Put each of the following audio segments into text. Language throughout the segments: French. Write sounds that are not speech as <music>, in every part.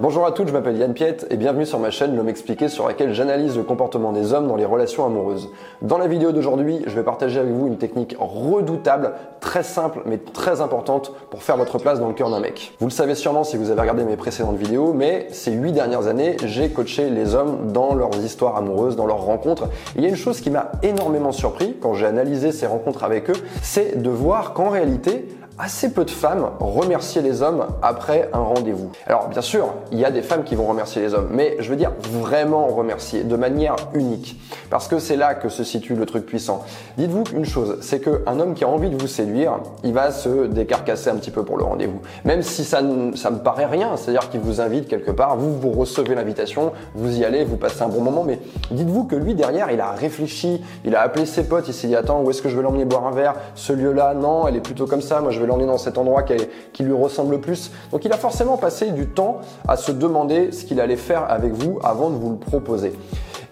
Bonjour à toutes, je m'appelle Yann Piette et bienvenue sur ma chaîne L'homme expliqué sur laquelle j'analyse le comportement des hommes dans les relations amoureuses. Dans la vidéo d'aujourd'hui, je vais partager avec vous une technique redoutable, très simple mais très importante pour faire votre place dans le cœur d'un mec. Vous le savez sûrement si vous avez regardé mes précédentes vidéos, mais ces huit dernières années, j'ai coaché les hommes dans leurs histoires amoureuses, dans leurs rencontres. Et il y a une chose qui m'a énormément surpris quand j'ai analysé ces rencontres avec eux, c'est de voir qu'en réalité, assez peu de femmes remercier les hommes après un rendez-vous. Alors bien sûr, il y a des femmes qui vont remercier les hommes, mais je veux dire vraiment remercier de manière unique, parce que c'est là que se situe le truc puissant. Dites-vous une chose, c'est qu'un homme qui a envie de vous séduire, il va se décarcasser un petit peu pour le rendez-vous, même si ça, ça me paraît rien, c'est-à-dire qu'il vous invite quelque part, vous vous recevez l'invitation, vous y allez, vous passez un bon moment, mais dites-vous que lui derrière, il a réfléchi, il a appelé ses potes, il s'est dit attends où est-ce que je vais l'emmener boire un verre, ce lieu-là, non, elle est plutôt comme ça, moi je vais l'emmener dans cet endroit qui, lui ressemble le plus. Donc il a forcément passé du temps à se demander ce qu'il allait faire avec vous avant de vous le proposer.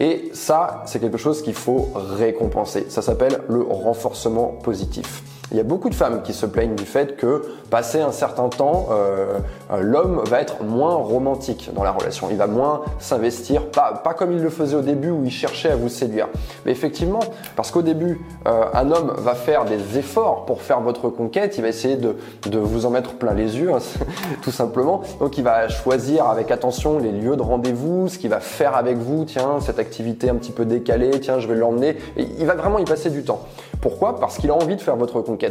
Et ça, c'est quelque chose qu'il faut récompenser. Ça s'appelle le renforcement positif. Il y a beaucoup de femmes qui se plaignent du fait que, passé un certain temps, euh, euh, l'homme va être moins romantique dans la relation. Il va moins s'investir, pas, pas comme il le faisait au début où il cherchait à vous séduire. Mais effectivement, parce qu'au début, euh, un homme va faire des efforts pour faire votre conquête, il va essayer de, de vous en mettre plein les yeux, hein, <laughs> tout simplement. Donc il va choisir avec attention les lieux de rendez-vous, ce qu'il va faire avec vous, tiens, cette activité un petit peu décalée, tiens, je vais l'emmener. Il va vraiment y passer du temps. Pourquoi? Parce qu'il a envie de faire votre conquête.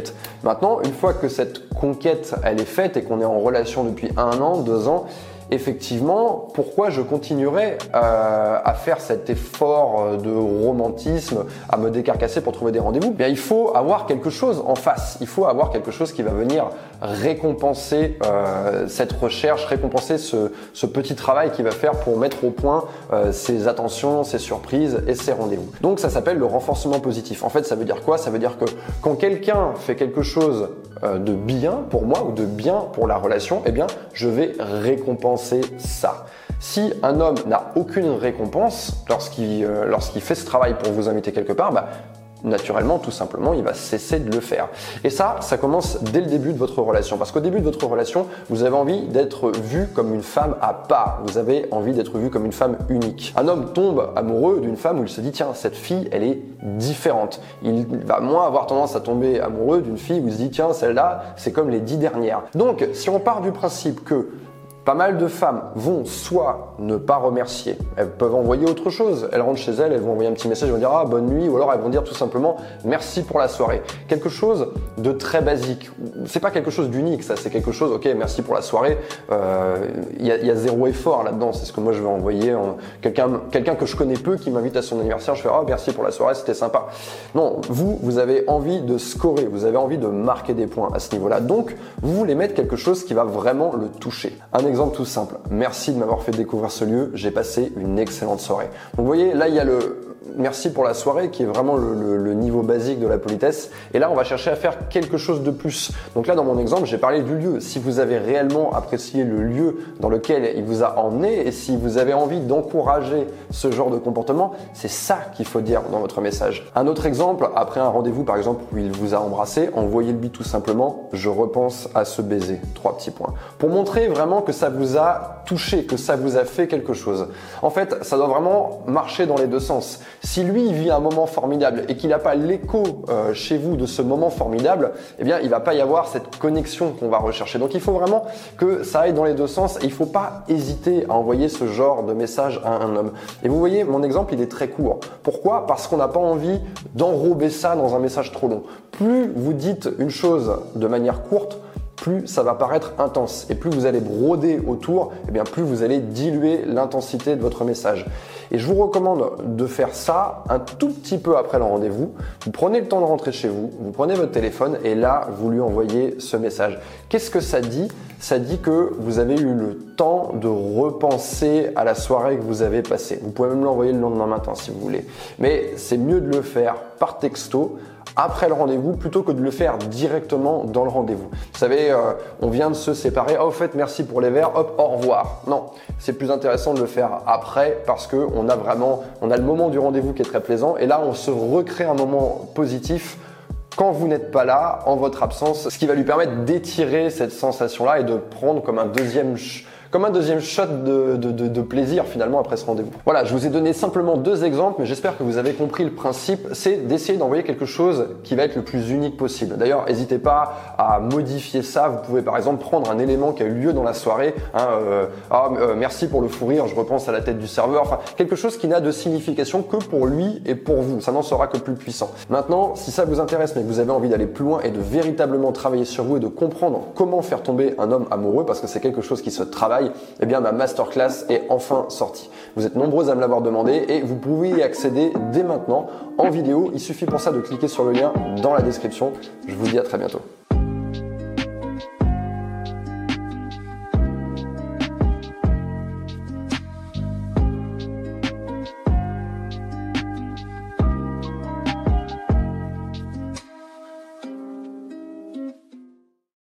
Maintenant, une fois que cette conquête elle est faite et qu'on est en relation depuis un an, deux ans, effectivement, pourquoi je continuerai euh, à faire cet effort euh, de romantisme, à me décarcasser pour trouver des rendez-vous? Bien, il faut avoir quelque chose en face. Il faut avoir quelque chose qui va venir récompenser euh, cette recherche, récompenser ce, ce, petit travail qu'il va faire pour mettre au point ses attentions, ses surprises et ses rendez-vous. Donc, ça s'appelle le renforcement positif. En fait, ça veut dire quoi? Ça veut dire que quand quelqu'un fait quelque chose de bien pour moi ou de bien pour la relation, eh bien, je vais récompenser ça. Si un homme n'a aucune récompense lorsqu'il euh, fait ce travail pour vous inviter quelque part, bah, naturellement, tout simplement, il va cesser de le faire. Et ça, ça commence dès le début de votre relation. Parce qu'au début de votre relation, vous avez envie d'être vu comme une femme à part. Vous avez envie d'être vu comme une femme unique. Un homme tombe amoureux d'une femme où il se dit, tiens, cette fille, elle est différente. Il va moins avoir tendance à tomber amoureux d'une fille où il se dit, tiens, celle-là, c'est comme les dix dernières. Donc, si on part du principe que pas mal de femmes vont soit ne pas remercier, elles peuvent envoyer autre chose. Elles rentrent chez elles, elles vont envoyer un petit message, elles vont dire ah bonne nuit, ou alors elles vont dire tout simplement merci pour la soirée. Quelque chose de très basique. C'est pas quelque chose d'unique, ça. C'est quelque chose. Ok, merci pour la soirée. Euh, il y, a, zéro effort là-dedans. C'est ce que moi je vais envoyer. Quelqu'un, que je connais peu qui m'invite à son anniversaire, je fais ah merci pour la soirée, c'était sympa. Non, vous, vous avez envie de scorer, vous avez envie de marquer des points à ce niveau-là. Donc, vous voulez mettre quelque chose qui va vraiment le toucher. Exemple tout simple. Merci de m'avoir fait découvrir ce lieu. J'ai passé une excellente soirée. Donc vous voyez, là il y a le merci pour la soirée qui est vraiment le, niveau basique de la politesse. Et là, on va chercher à faire quelque chose de plus. Donc là, dans mon exemple, j'ai parlé du lieu. Si vous avez réellement apprécié le lieu dans lequel il vous a emmené et si vous avez envie d'encourager ce genre de comportement, c'est ça qu'il faut dire dans votre message. Un autre exemple, après un rendez-vous par exemple où il vous a embrassé, envoyez-lui tout simplement je repense à ce baiser. Trois petits points. Pour montrer vraiment que ça vous a touché, que ça vous a fait quelque chose. En fait, ça doit vraiment marcher dans les deux sens. Si lui vit un moment formidable et qu'il n'a pas l'écho euh, chez vous de ce moment formidable, eh bien il va pas y avoir cette connexion qu'on va rechercher. Donc il faut vraiment que ça aille dans les deux sens et il faut pas hésiter à envoyer ce genre de message à un homme. Et vous voyez, mon exemple il est très court. Pourquoi? Parce qu'on n'a pas envie d'enrober ça dans un message trop long. Plus vous dites une chose de manière courte, plus ça va paraître intense. Et plus vous allez broder autour, et eh bien plus vous allez diluer l'intensité de votre message. Et je vous recommande de faire ça un tout petit peu après le rendez-vous. Vous prenez le temps de rentrer chez vous, vous prenez votre téléphone et là, vous lui envoyez ce message. Qu'est-ce que ça dit? Ça dit que vous avez eu le temps de repenser à la soirée que vous avez passée. Vous pouvez même l'envoyer le lendemain matin si vous voulez. Mais c'est mieux de le faire par texto après le rendez-vous plutôt que de le faire directement dans le rendez-vous. Vous savez, euh, on vient de se séparer. Oh, au fait, merci pour les verres. Hop, au revoir. Non, c'est plus intéressant de le faire après parce que on a vraiment, on a le moment du rendez-vous qui est très plaisant et là, on se recrée un moment positif quand vous n'êtes pas là, en votre absence, ce qui va lui permettre d'étirer cette sensation-là et de prendre comme un deuxième comme un deuxième shot de, de, de, plaisir finalement après ce rendez-vous. Voilà, je vous ai donné simplement deux exemples, mais j'espère que vous avez compris le principe. C'est d'essayer d'envoyer quelque chose qui va être le plus unique possible. D'ailleurs, n'hésitez pas à modifier ça. Vous pouvez par exemple prendre un élément qui a eu lieu dans la soirée. Hein, euh, ah, euh, merci pour le fou rire, je repense à la tête du serveur. Enfin, quelque chose qui n'a de signification que pour lui et pour vous. Ça n'en sera que plus puissant. Maintenant, si ça vous intéresse, mais que vous avez envie d'aller plus loin et de véritablement travailler sur vous et de comprendre comment faire tomber un homme amoureux, parce que c'est quelque chose qui se travaille, eh bien ma masterclass est enfin sortie. Vous êtes nombreux à me l'avoir demandé et vous pouvez y accéder dès maintenant en vidéo. Il suffit pour ça de cliquer sur le lien dans la description. Je vous dis à très bientôt.